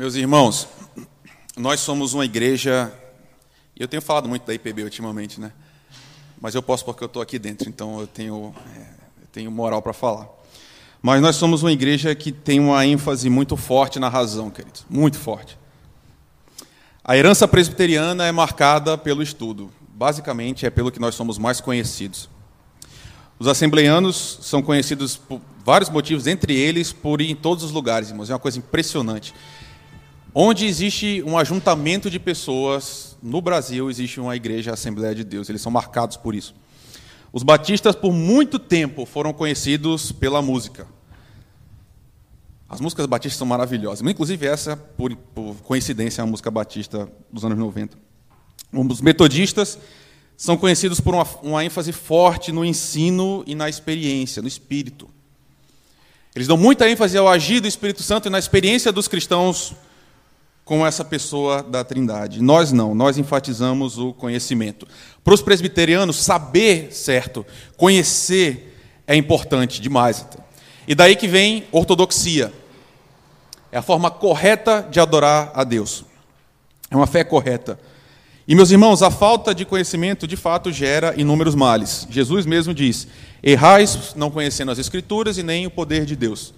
Meus irmãos, nós somos uma igreja, eu tenho falado muito da IPB ultimamente, né? Mas eu posso porque eu estou aqui dentro, então eu tenho, é, eu tenho moral para falar. Mas nós somos uma igreja que tem uma ênfase muito forte na razão, queridos, muito forte. A herança presbiteriana é marcada pelo estudo, basicamente é pelo que nós somos mais conhecidos. Os assembleianos são conhecidos por vários motivos, entre eles por ir em todos os lugares, irmãos. É uma coisa impressionante. Onde existe um ajuntamento de pessoas, no Brasil existe uma igreja, a Assembleia de Deus. Eles são marcados por isso. Os batistas, por muito tempo, foram conhecidos pela música. As músicas batistas são maravilhosas. Inclusive, essa, por, por coincidência, é uma música batista dos anos 90. Os metodistas são conhecidos por uma, uma ênfase forte no ensino e na experiência, no espírito. Eles dão muita ênfase ao agir do Espírito Santo e na experiência dos cristãos com essa pessoa da Trindade. Nós não, nós enfatizamos o conhecimento. Para os presbiterianos, saber certo, conhecer é importante demais. E daí que vem ortodoxia. É a forma correta de adorar a Deus. É uma fé correta. E, meus irmãos, a falta de conhecimento de fato gera inúmeros males. Jesus mesmo diz: errais não conhecendo as Escrituras e nem o poder de Deus.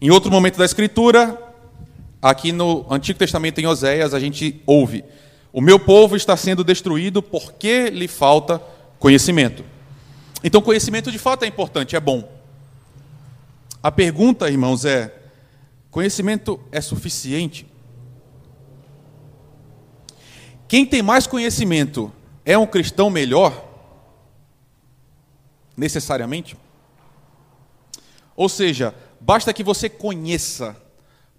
Em outro momento da Escritura, aqui no Antigo Testamento, em Oséias, a gente ouve: O meu povo está sendo destruído porque lhe falta conhecimento. Então, conhecimento de fato é importante, é bom. A pergunta, irmãos, é: conhecimento é suficiente? Quem tem mais conhecimento é um cristão melhor? Necessariamente? Ou seja, basta que você conheça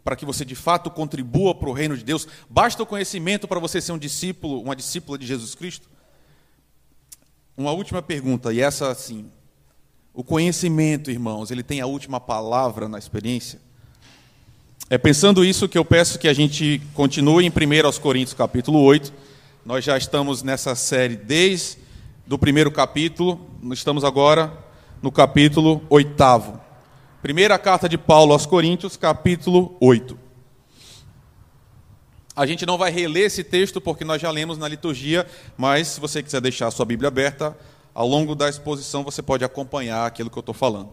para que você de fato contribua para o reino de Deus? Basta o conhecimento para você ser um discípulo, uma discípula de Jesus Cristo? Uma última pergunta, e essa assim. O conhecimento, irmãos, ele tem a última palavra na experiência? É pensando isso que eu peço que a gente continue em 1 Coríntios capítulo 8. Nós já estamos nessa série desde o primeiro capítulo, estamos agora no capítulo 8. Primeira carta de Paulo aos Coríntios, capítulo 8. A gente não vai reler esse texto porque nós já lemos na liturgia, mas se você quiser deixar a sua Bíblia aberta, ao longo da exposição você pode acompanhar aquilo que eu estou falando.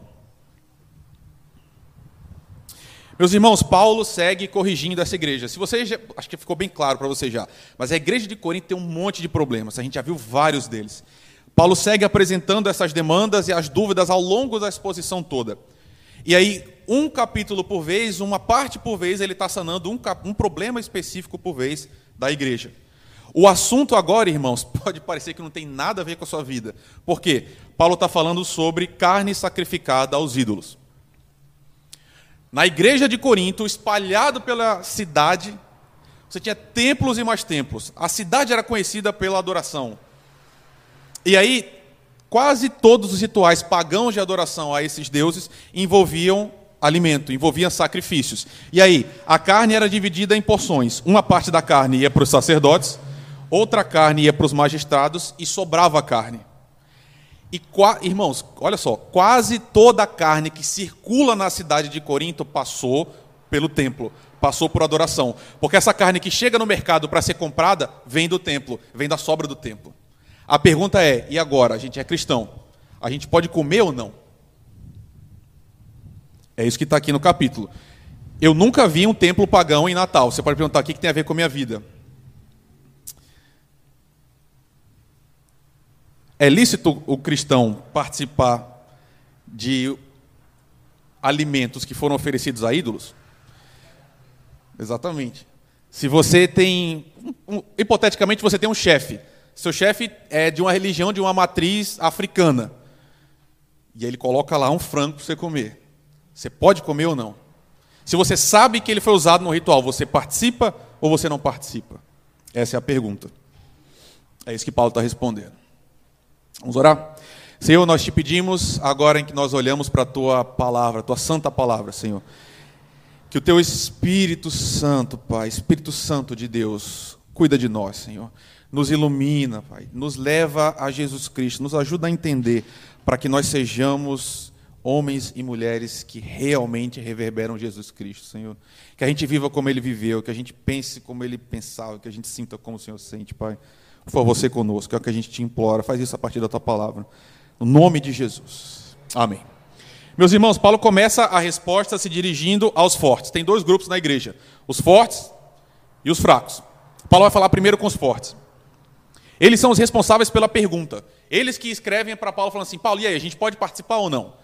Meus irmãos, Paulo segue corrigindo essa igreja. Se você já, acho que ficou bem claro para você já, mas a igreja de Corinto tem um monte de problemas. A gente já viu vários deles. Paulo segue apresentando essas demandas e as dúvidas ao longo da exposição toda. E aí, um capítulo por vez, uma parte por vez, ele está sanando um, um problema específico por vez da igreja. O assunto agora, irmãos, pode parecer que não tem nada a ver com a sua vida. Por quê? Paulo está falando sobre carne sacrificada aos ídolos. Na igreja de Corinto, espalhado pela cidade, você tinha templos e mais templos. A cidade era conhecida pela adoração. E aí, quase todos os rituais pagãos de adoração a esses deuses envolviam alimento, envolviam sacrifícios. E aí, a carne era dividida em porções. Uma parte da carne ia para os sacerdotes, outra carne ia para os magistrados e sobrava carne. E, irmãos, olha só, quase toda a carne que circula na cidade de Corinto passou pelo templo, passou por adoração. Porque essa carne que chega no mercado para ser comprada vem do templo, vem da sobra do templo. A pergunta é: e agora? A gente é cristão, a gente pode comer ou não? É isso que está aqui no capítulo. Eu nunca vi um templo pagão em Natal. Você pode perguntar o que tem a ver com a minha vida. É lícito o cristão participar de alimentos que foram oferecidos a ídolos? Exatamente. Se você tem. Hipoteticamente, você tem um chefe. Seu chefe é de uma religião, de uma matriz africana. E ele coloca lá um frango para você comer. Você pode comer ou não? Se você sabe que ele foi usado no ritual, você participa ou você não participa? Essa é a pergunta. É isso que Paulo está respondendo. Vamos orar? Senhor, nós te pedimos, agora em que nós olhamos para a tua palavra, a tua santa palavra, Senhor, que o teu Espírito Santo, Pai, Espírito Santo de Deus, cuida de nós, Senhor. Nos ilumina, Pai, nos leva a Jesus Cristo, nos ajuda a entender para que nós sejamos homens e mulheres que realmente reverberam Jesus Cristo, Senhor. Que a gente viva como ele viveu, que a gente pense como ele pensava, que a gente sinta como o Senhor sente, Pai. Por favor, você conosco, é o que a gente te implora. Faz isso a partir da tua palavra. No nome de Jesus. Amém. Meus irmãos, Paulo começa a resposta se dirigindo aos fortes. Tem dois grupos na igreja: os fortes e os fracos. Paulo vai falar primeiro com os fortes. Eles são os responsáveis pela pergunta. Eles que escrevem para Paulo falando assim: Paulo, e aí, a gente pode participar ou não?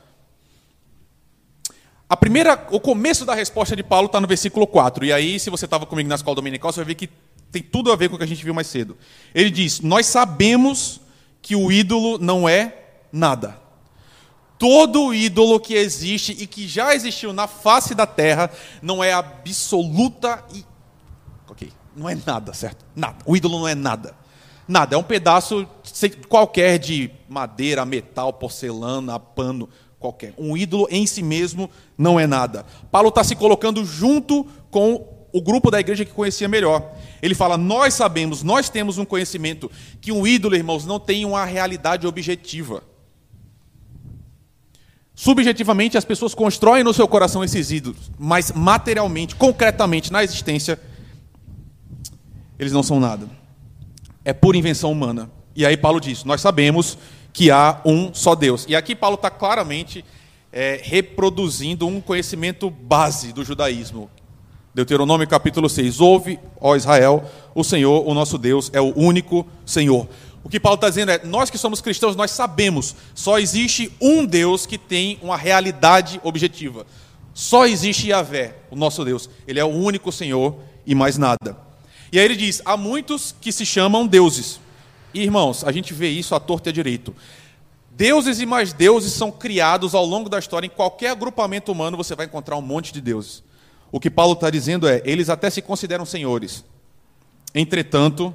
A primeira, o começo da resposta de Paulo está no versículo 4. E aí, se você estava comigo na escola dominical, você vai ver que tem tudo a ver com o que a gente viu mais cedo. Ele diz: Nós sabemos que o ídolo não é nada. Todo ídolo que existe e que já existiu na face da terra não é absoluta e. Ok, não é nada, certo? Nada. O ídolo não é nada. Nada. É um pedaço qualquer de madeira, metal, porcelana, pano qualquer. Um ídolo em si mesmo não é nada. Paulo está se colocando junto com o grupo da igreja que conhecia melhor. Ele fala: Nós sabemos, nós temos um conhecimento que um ídolo, irmãos, não tem uma realidade objetiva. Subjetivamente, as pessoas constroem no seu coração esses ídolos, mas materialmente, concretamente, na existência, eles não são nada. É pura invenção humana. E aí Paulo diz: Nós sabemos que há um só Deus. E aqui Paulo está claramente é, reproduzindo um conhecimento base do judaísmo. Deuteronômio capítulo 6. Ouve, ó Israel, o Senhor, o nosso Deus, é o único Senhor. O que Paulo está dizendo é: nós que somos cristãos, nós sabemos, só existe um Deus que tem uma realidade objetiva. Só existe Yahvé, o nosso Deus. Ele é o único Senhor e mais nada. E aí ele diz: há muitos que se chamam deuses. E, irmãos, a gente vê isso à torta e à direito. Deuses e mais deuses são criados ao longo da história. Em qualquer agrupamento humano você vai encontrar um monte de deuses. O que Paulo está dizendo é: eles até se consideram senhores. Entretanto,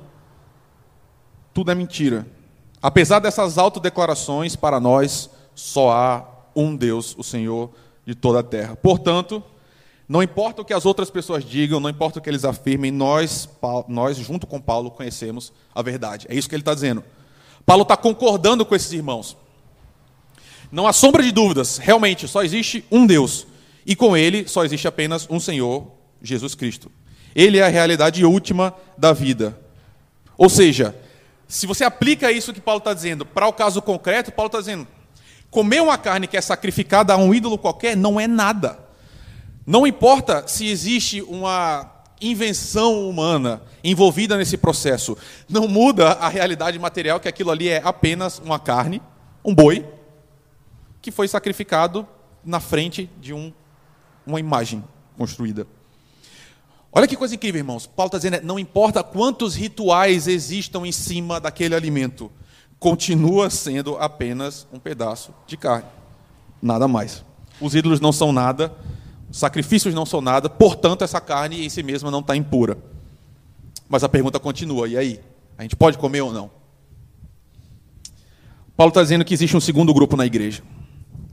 tudo é mentira. Apesar dessas autodeclarações, para nós só há um Deus, o Senhor de toda a terra. Portanto, não importa o que as outras pessoas digam, não importa o que eles afirmem, nós, nós junto com Paulo, conhecemos a verdade. É isso que ele está dizendo. Paulo está concordando com esses irmãos. Não há sombra de dúvidas, realmente só existe um Deus. E com ele só existe apenas um Senhor, Jesus Cristo. Ele é a realidade última da vida. Ou seja, se você aplica isso que Paulo está dizendo para o caso concreto, Paulo está dizendo: comer uma carne que é sacrificada a um ídolo qualquer não é nada. Não importa se existe uma invenção humana envolvida nesse processo, não muda a realidade material que aquilo ali é apenas uma carne, um boi, que foi sacrificado na frente de um, uma imagem construída. Olha que coisa incrível, irmãos. Paulo está dizendo, não importa quantos rituais existam em cima daquele alimento, continua sendo apenas um pedaço de carne. Nada mais. Os ídolos não são nada, Sacrifícios não são nada, portanto, essa carne em si mesma não está impura. Mas a pergunta continua: e aí? A gente pode comer ou não? Paulo está dizendo que existe um segundo grupo na igreja.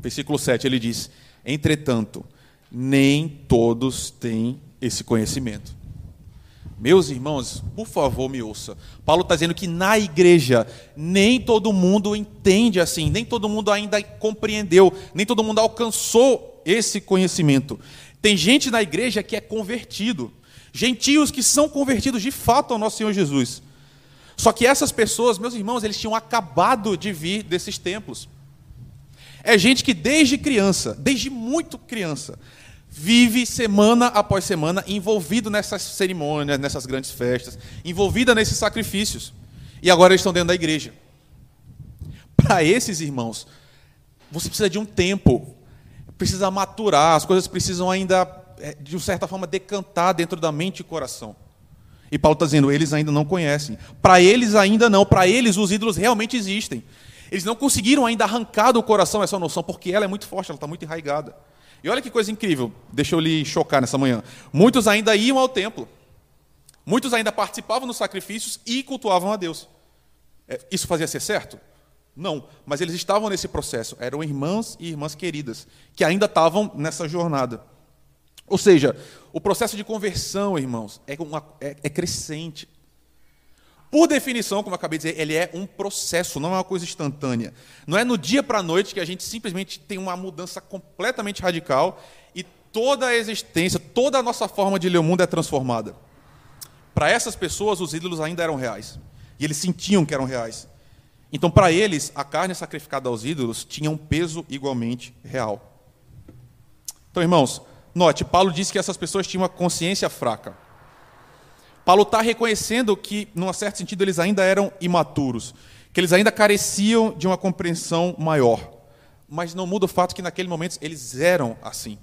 Versículo 7 ele diz: Entretanto, nem todos têm esse conhecimento. Meus irmãos, por favor, me ouça. Paulo está dizendo que na igreja nem todo mundo entende assim, nem todo mundo ainda compreendeu, nem todo mundo alcançou esse conhecimento. Tem gente na igreja que é convertido, gentios que são convertidos de fato ao nosso Senhor Jesus. Só que essas pessoas, meus irmãos, eles tinham acabado de vir desses templos. É gente que desde criança, desde muito criança, vive semana após semana envolvido nessas cerimônias, nessas grandes festas, envolvida nesses sacrifícios. E agora eles estão dentro da igreja. Para esses irmãos, você precisa de um tempo precisa maturar, as coisas precisam ainda, é, de certa forma, decantar dentro da mente e coração. E Paulo está dizendo, eles ainda não conhecem. Para eles ainda não, para eles os ídolos realmente existem. Eles não conseguiram ainda arrancar do coração essa noção, porque ela é muito forte, ela está muito enraigada. E olha que coisa incrível, deixa eu lhe chocar nessa manhã. Muitos ainda iam ao templo. Muitos ainda participavam dos sacrifícios e cultuavam a Deus. É, isso fazia ser certo? Não, mas eles estavam nesse processo. Eram irmãs e irmãs queridas, que ainda estavam nessa jornada. Ou seja, o processo de conversão, irmãos, é, uma, é, é crescente. por definição, como eu acabei de dizer, ele é um processo, não é uma coisa instantânea. Não é no dia para a noite que a gente simplesmente tem uma mudança completamente radical e toda a existência, toda a nossa forma de ler o mundo é transformada. Para essas pessoas, os ídolos ainda eram reais. E eles sentiam que eram reais. Então, para eles, a carne sacrificada aos ídolos tinha um peso igualmente real. Então, irmãos, note, Paulo disse que essas pessoas tinham uma consciência fraca. Paulo está reconhecendo que, num certo sentido, eles ainda eram imaturos, que eles ainda careciam de uma compreensão maior. Mas não muda o fato que, naquele momento, eles eram assim.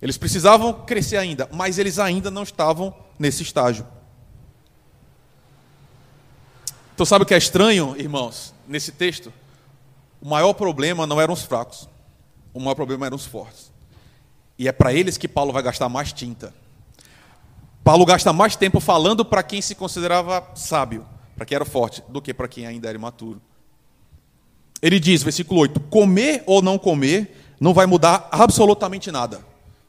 Eles precisavam crescer ainda, mas eles ainda não estavam nesse estágio. Então, sabe o que é estranho, irmãos, nesse texto? O maior problema não eram os fracos, o maior problema eram os fortes. E é para eles que Paulo vai gastar mais tinta. Paulo gasta mais tempo falando para quem se considerava sábio, para quem era forte, do que para quem ainda era imaturo. Ele diz, versículo 8: comer ou não comer não vai mudar absolutamente nada.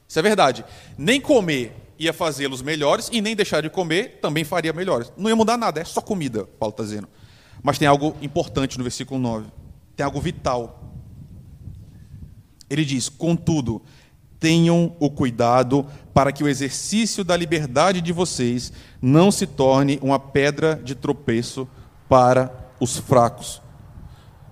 Isso é verdade. Nem comer ia fazê-los melhores e nem deixar de comer também faria melhores. Não ia mudar nada, é só comida, Paulo está dizendo. Mas tem algo importante no versículo 9. Tem algo vital. Ele diz: Contudo, tenham o cuidado para que o exercício da liberdade de vocês não se torne uma pedra de tropeço para os fracos.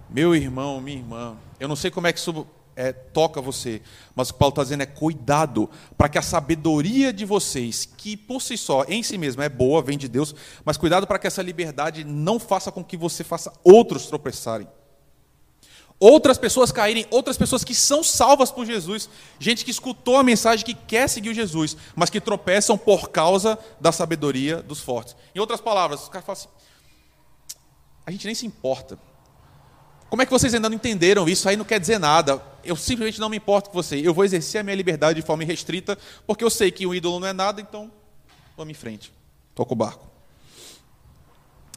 Meu irmão, minha irmã, eu não sei como é que isso é, toca você. Mas o que Paulo está dizendo é cuidado para que a sabedoria de vocês, que por si só, em si mesma, é boa, vem de Deus, mas cuidado para que essa liberdade não faça com que você faça outros tropeçarem. Outras pessoas caírem, outras pessoas que são salvas por Jesus, gente que escutou a mensagem, que quer seguir Jesus, mas que tropeçam por causa da sabedoria dos fortes. Em outras palavras, os caras falam assim: a gente nem se importa como é que vocês ainda não entenderam isso? Aí não quer dizer nada. Eu simplesmente não me importo com você. Eu vou exercer a minha liberdade de forma irrestrita, porque eu sei que o ídolo não é nada, então vamos em frente. Toca o barco.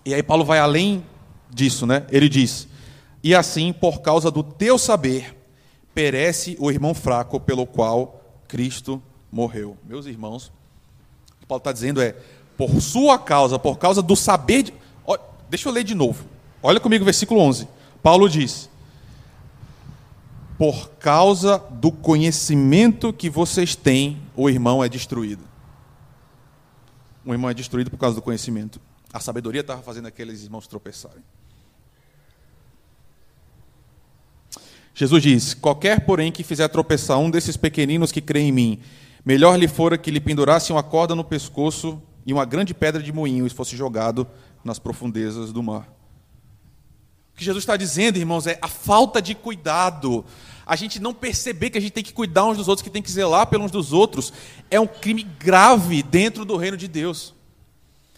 E aí Paulo vai além disso, né? Ele diz: E assim, por causa do teu saber, perece o irmão fraco pelo qual Cristo morreu. Meus irmãos, o que Paulo está dizendo é: por sua causa, por causa do saber. De... Deixa eu ler de novo. Olha comigo o versículo 11. Paulo diz: Por causa do conhecimento que vocês têm, o irmão é destruído. O irmão é destruído por causa do conhecimento. A sabedoria estava fazendo aqueles irmãos tropeçarem. Jesus diz: Qualquer, porém, que fizer tropeçar um desses pequeninos que creem em mim, melhor lhe fora que lhe pendurasse uma corda no pescoço e uma grande pedra de moinho e fosse jogado nas profundezas do mar que Jesus está dizendo, irmãos, é a falta de cuidado. A gente não perceber que a gente tem que cuidar uns dos outros, que tem que zelar pelos dos outros, é um crime grave dentro do reino de Deus.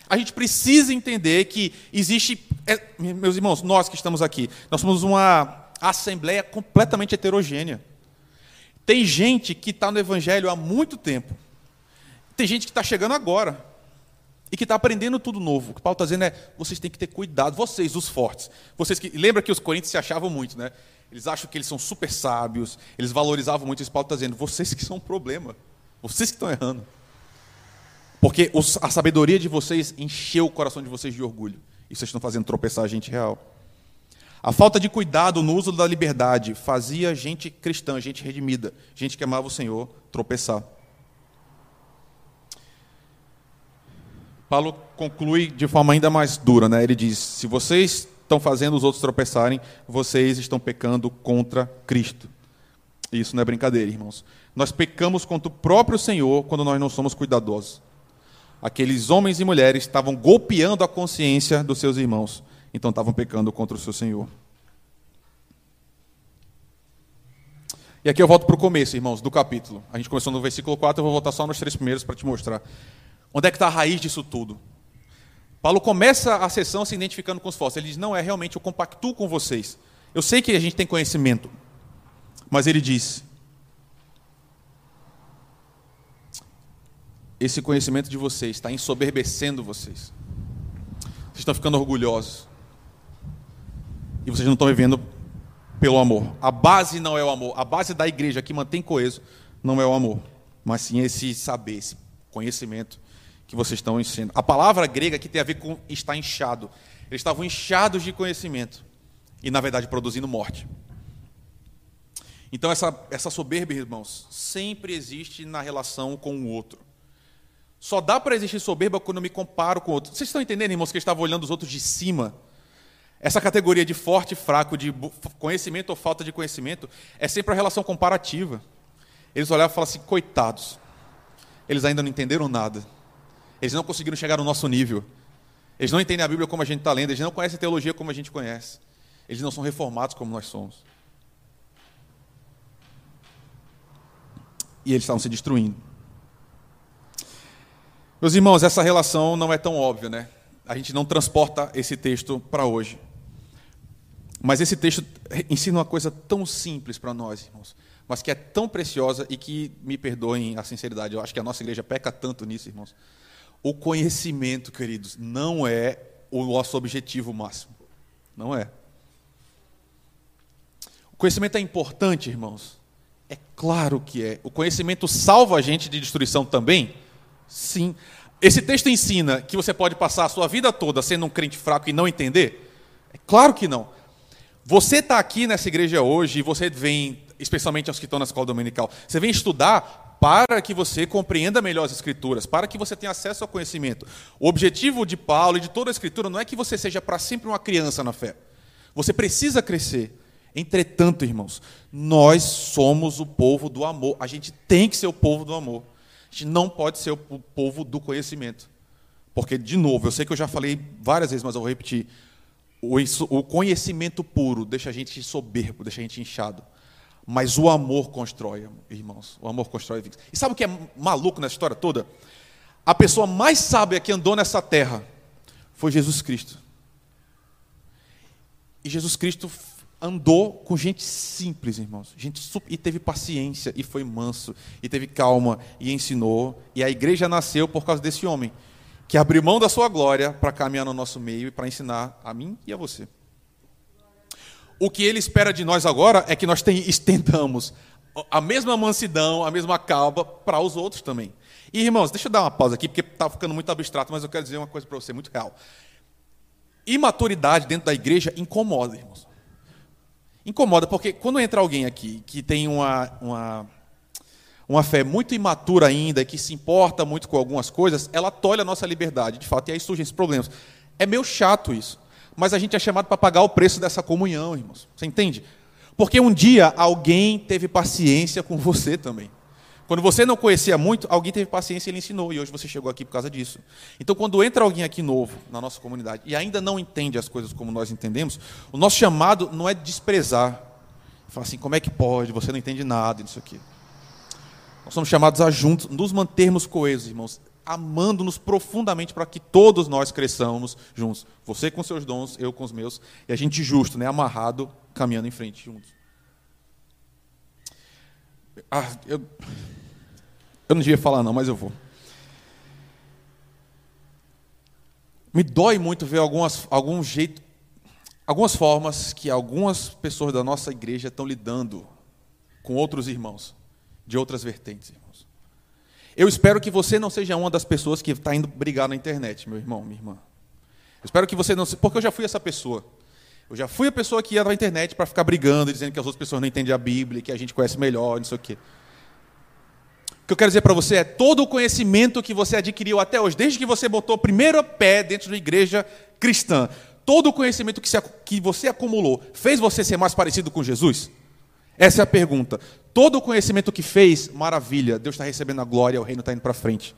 A gente precisa entender que existe, é, meus irmãos, nós que estamos aqui, nós somos uma assembleia completamente heterogênea. Tem gente que está no Evangelho há muito tempo, tem gente que está chegando agora e que está aprendendo tudo novo. O que Paulo está dizendo é: vocês têm que ter cuidado, vocês, os fortes. Vocês que lembra que os coríntios se achavam muito, né? Eles acham que eles são super sábios, eles valorizavam muito isso. Paulo está dizendo: vocês que são um problema, vocês que estão errando. Porque os, a sabedoria de vocês encheu o coração de vocês de orgulho. E vocês estão fazendo tropeçar a gente real. A falta de cuidado no uso da liberdade fazia gente cristã, gente redimida, gente que amava o Senhor, tropeçar. Paulo conclui de forma ainda mais dura, né? Ele diz: se vocês estão fazendo os outros tropeçarem, vocês estão pecando contra Cristo. Isso não é brincadeira, irmãos. Nós pecamos contra o próprio Senhor quando nós não somos cuidadosos. Aqueles homens e mulheres estavam golpeando a consciência dos seus irmãos, então estavam pecando contra o seu Senhor. E aqui eu volto para o começo, irmãos, do capítulo. A gente começou no versículo 4, eu vou voltar só nos três primeiros para te mostrar. Onde é que está a raiz disso tudo? Paulo começa a sessão se identificando com os falsos. Ele diz: Não, é realmente, eu compactuo com vocês. Eu sei que a gente tem conhecimento. Mas ele diz: Esse conhecimento de vocês está ensoberbecendo vocês. Vocês estão ficando orgulhosos. E vocês não estão vivendo pelo amor. A base não é o amor. A base da igreja que mantém coeso não é o amor, mas sim esse saber, esse conhecimento que vocês estão ensinando. A palavra grega aqui tem a ver com estar inchado. Eles estavam inchados de conhecimento e, na verdade, produzindo morte. Então, essa, essa soberba, irmãos, sempre existe na relação com o outro. Só dá para existir soberba quando eu me comparo com o outro. Vocês estão entendendo, irmãos, que eu estava olhando os outros de cima? Essa categoria de forte e fraco, de conhecimento ou falta de conhecimento, é sempre a relação comparativa. Eles olhavam e falavam assim: coitados, eles ainda não entenderam nada. Eles não conseguiram chegar no nosso nível. Eles não entendem a Bíblia como a gente está lendo, eles não conhecem a teologia como a gente conhece. Eles não são reformados como nós somos. E eles estavam se destruindo. Meus irmãos, essa relação não é tão óbvia, né? A gente não transporta esse texto para hoje. Mas esse texto ensina uma coisa tão simples para nós, irmãos, mas que é tão preciosa e que, me perdoem a sinceridade, eu acho que a nossa igreja peca tanto nisso, irmãos. O conhecimento, queridos, não é o nosso objetivo máximo. Não é. O conhecimento é importante, irmãos. É claro que é. O conhecimento salva a gente de destruição também? Sim. Esse texto ensina que você pode passar a sua vida toda sendo um crente fraco e não entender? É claro que não. Você está aqui nessa igreja hoje e você vem, especialmente aos que estão na escola dominical, você vem estudar para que você compreenda melhor as Escrituras, para que você tenha acesso ao conhecimento. O objetivo de Paulo e de toda a Escritura não é que você seja para sempre uma criança na fé. Você precisa crescer. Entretanto, irmãos, nós somos o povo do amor. A gente tem que ser o povo do amor. A gente não pode ser o povo do conhecimento. Porque, de novo, eu sei que eu já falei várias vezes, mas eu vou repetir. O conhecimento puro deixa a gente soberbo, deixa a gente inchado. Mas o amor constrói, irmãos. O amor constrói. E sabe o que é maluco nessa história toda? A pessoa mais sábia que andou nessa terra foi Jesus Cristo. E Jesus Cristo andou com gente simples, irmãos. Gente e teve paciência e foi manso e teve calma e ensinou. E a igreja nasceu por causa desse homem que abriu mão da sua glória para caminhar no nosso meio e para ensinar a mim e a você. O que ele espera de nós agora é que nós estendamos a mesma mansidão, a mesma calma para os outros também. E, irmãos, deixa eu dar uma pausa aqui, porque está ficando muito abstrato, mas eu quero dizer uma coisa para você muito real. Imaturidade dentro da igreja incomoda, irmãos. Incomoda, porque quando entra alguém aqui que tem uma, uma, uma fé muito imatura ainda, que se importa muito com algumas coisas, ela tolhe a nossa liberdade, de fato, e aí surgem esses problemas. É meio chato isso mas a gente é chamado para pagar o preço dessa comunhão, irmãos. Você entende? Porque um dia alguém teve paciência com você também. Quando você não conhecia muito, alguém teve paciência e ele ensinou, e hoje você chegou aqui por causa disso. Então, quando entra alguém aqui novo na nossa comunidade e ainda não entende as coisas como nós entendemos, o nosso chamado não é desprezar. Falar assim, como é que pode? Você não entende nada disso aqui. Nós somos chamados a juntos nos mantermos coesos, irmãos amando-nos profundamente para que todos nós cresçamos juntos. Você com seus dons, eu com os meus, e a gente justo, né, amarrado, caminhando em frente juntos. Ah, eu, eu não devia falar não, mas eu vou. Me dói muito ver algumas, algum jeito, algumas formas que algumas pessoas da nossa igreja estão lidando com outros irmãos de outras vertentes. Eu espero que você não seja uma das pessoas que está indo brigar na internet, meu irmão, minha irmã. Eu espero que você não. Porque eu já fui essa pessoa. Eu já fui a pessoa que ia na internet para ficar brigando, dizendo que as outras pessoas não entendem a Bíblia, que a gente conhece melhor, não sei o quê. O que eu quero dizer para você é todo o conhecimento que você adquiriu até hoje, desde que você botou o primeiro pé dentro da igreja cristã, todo o conhecimento que você acumulou, fez você ser mais parecido com Jesus? Essa é a pergunta. Todo o conhecimento que fez, maravilha, Deus está recebendo a glória, o reino está indo para frente.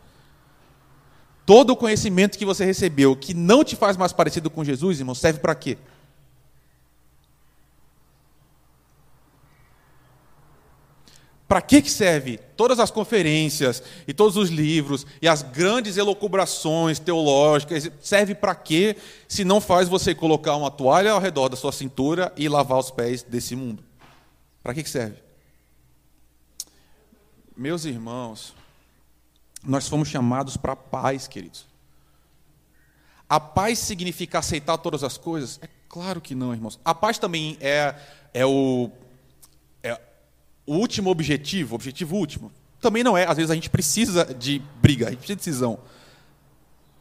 Todo o conhecimento que você recebeu, que não te faz mais parecido com Jesus, irmão, serve para quê? Para que serve todas as conferências e todos os livros e as grandes elocubrações teológicas? Serve para quê se não faz você colocar uma toalha ao redor da sua cintura e lavar os pés desse mundo? Para que serve? Meus irmãos, nós fomos chamados para a paz, queridos. A paz significa aceitar todas as coisas? É claro que não, irmãos. A paz também é, é, o, é o último objetivo, objetivo último. Também não é. Às vezes a gente precisa de briga, a gente precisa de decisão.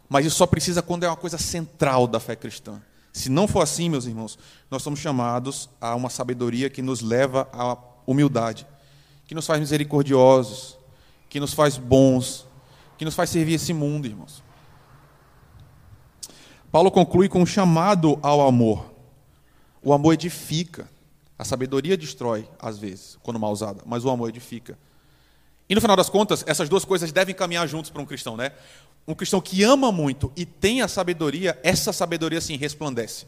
mas isso só precisa quando é uma coisa central da fé cristã. Se não for assim, meus irmãos, nós somos chamados a uma sabedoria que nos leva à humildade, que nos faz misericordiosos, que nos faz bons, que nos faz servir esse mundo, irmãos. Paulo conclui com um chamado ao amor. O amor edifica. A sabedoria destrói, às vezes, quando mal usada, mas o amor edifica. E no final das contas, essas duas coisas devem caminhar juntos para um cristão, né? Um cristão que ama muito e tem a sabedoria, essa sabedoria sim resplandece.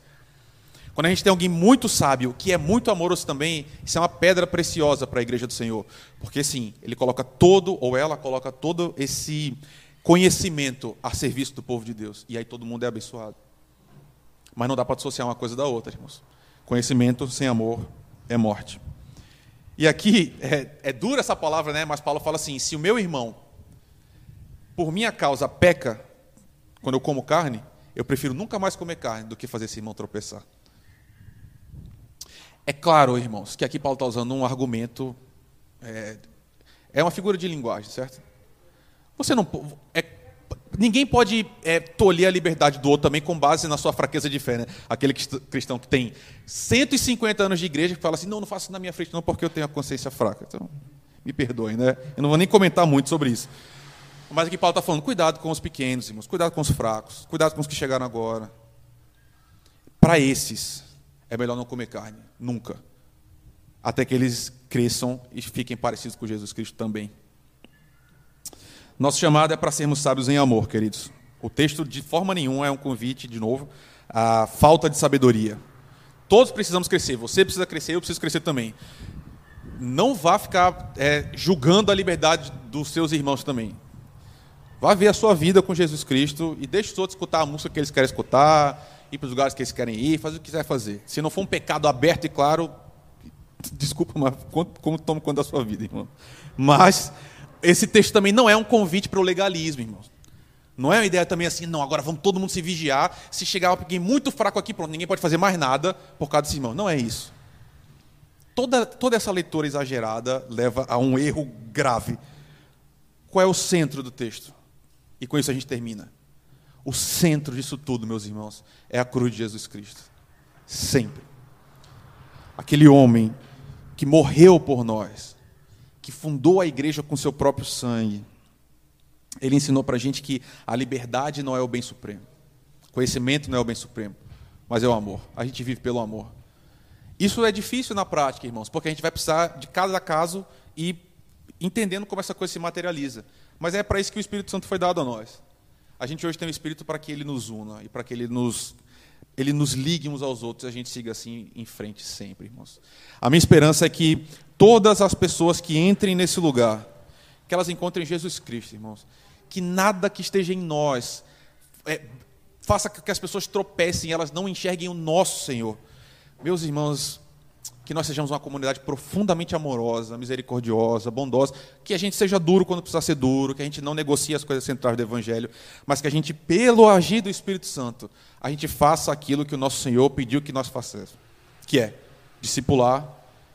Quando a gente tem alguém muito sábio, que é muito amoroso também, isso é uma pedra preciosa para a igreja do Senhor. Porque sim, ele coloca todo, ou ela coloca todo esse conhecimento a serviço do povo de Deus. E aí todo mundo é abençoado. Mas não dá para dissociar uma coisa da outra, irmãos. Conhecimento sem amor é morte. E aqui, é, é dura essa palavra, né? mas Paulo fala assim: se o meu irmão, por minha causa, peca, quando eu como carne, eu prefiro nunca mais comer carne do que fazer esse irmão tropeçar. É claro, irmãos, que aqui Paulo está usando um argumento, é, é uma figura de linguagem, certo? Você não. É, ninguém pode é, tolher a liberdade do outro também com base na sua fraqueza de fé. Né? Aquele cristão que tem 150 anos de igreja que fala assim: não, não faço na minha frente, não, porque eu tenho a consciência fraca. Então, me perdoem, né? Eu não vou nem comentar muito sobre isso. Mas aqui Paulo está falando: cuidado com os pequenos, irmãos, cuidado com os fracos, cuidado com os que chegaram agora. Para esses, é melhor não comer carne, nunca. Até que eles cresçam e fiquem parecidos com Jesus Cristo também. Nosso chamado é para sermos sábios em amor, queridos. O texto, de forma nenhuma, é um convite, de novo, à falta de sabedoria. Todos precisamos crescer. Você precisa crescer, eu preciso crescer também. Não vá ficar é, julgando a liberdade dos seus irmãos também. Vá ver a sua vida com Jesus Cristo e deixe os outros escutar a música que eles querem escutar, ir para os lugares que eles querem ir, fazer o que quiser fazer. Se não for um pecado aberto e claro, desculpa, mas como tome conta da sua vida, irmão. Mas esse texto também não é um convite para o legalismo, irmãos. Não é uma ideia também assim, não, agora vamos todo mundo se vigiar. Se chegar alguém muito fraco aqui, pronto, ninguém pode fazer mais nada por causa desse irmão. Não é isso. Toda, toda essa leitura exagerada leva a um erro grave. Qual é o centro do texto? E com isso a gente termina. O centro disso tudo, meus irmãos, é a cruz de Jesus Cristo. Sempre. Aquele homem que morreu por nós, que fundou a igreja com seu próprio sangue, ele ensinou para a gente que a liberdade não é o bem supremo, conhecimento não é o bem supremo, mas é o amor. A gente vive pelo amor. Isso é difícil na prática, irmãos, porque a gente vai precisar de cada caso e entendendo como essa coisa se materializa. Mas é para isso que o Espírito Santo foi dado a nós. A gente hoje tem o Espírito para que ele nos una e para que ele nos ele nos ligue uns aos outros e a gente siga assim em frente sempre, irmãos. A minha esperança é que todas as pessoas que entrem nesse lugar, que elas encontrem Jesus Cristo, irmãos. Que nada que esteja em nós é, faça que as pessoas tropecem, elas não enxerguem o nosso Senhor. Meus irmãos, que nós sejamos uma comunidade profundamente amorosa, misericordiosa, bondosa, que a gente seja duro quando precisar ser duro, que a gente não negocie as coisas centrais do Evangelho, mas que a gente, pelo agir do Espírito Santo, a gente faça aquilo que o nosso Senhor pediu que nós façamos, que é discipular,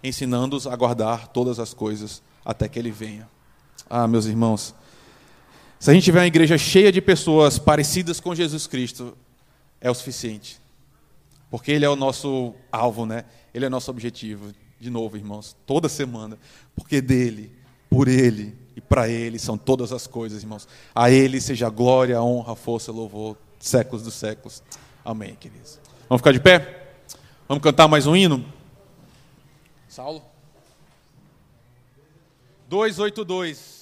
ensinando-os a guardar todas as coisas até que Ele venha. Ah, meus irmãos, se a gente tiver uma igreja cheia de pessoas parecidas com Jesus Cristo, é o suficiente. Porque Ele é o nosso alvo, né? Ele é o nosso objetivo. De novo, irmãos, toda semana. Porque dele, por Ele e para Ele são todas as coisas, irmãos. A Ele seja glória, honra, força, louvor, séculos dos séculos. Amém, queridos. Vamos ficar de pé? Vamos cantar mais um hino? Saulo? 282.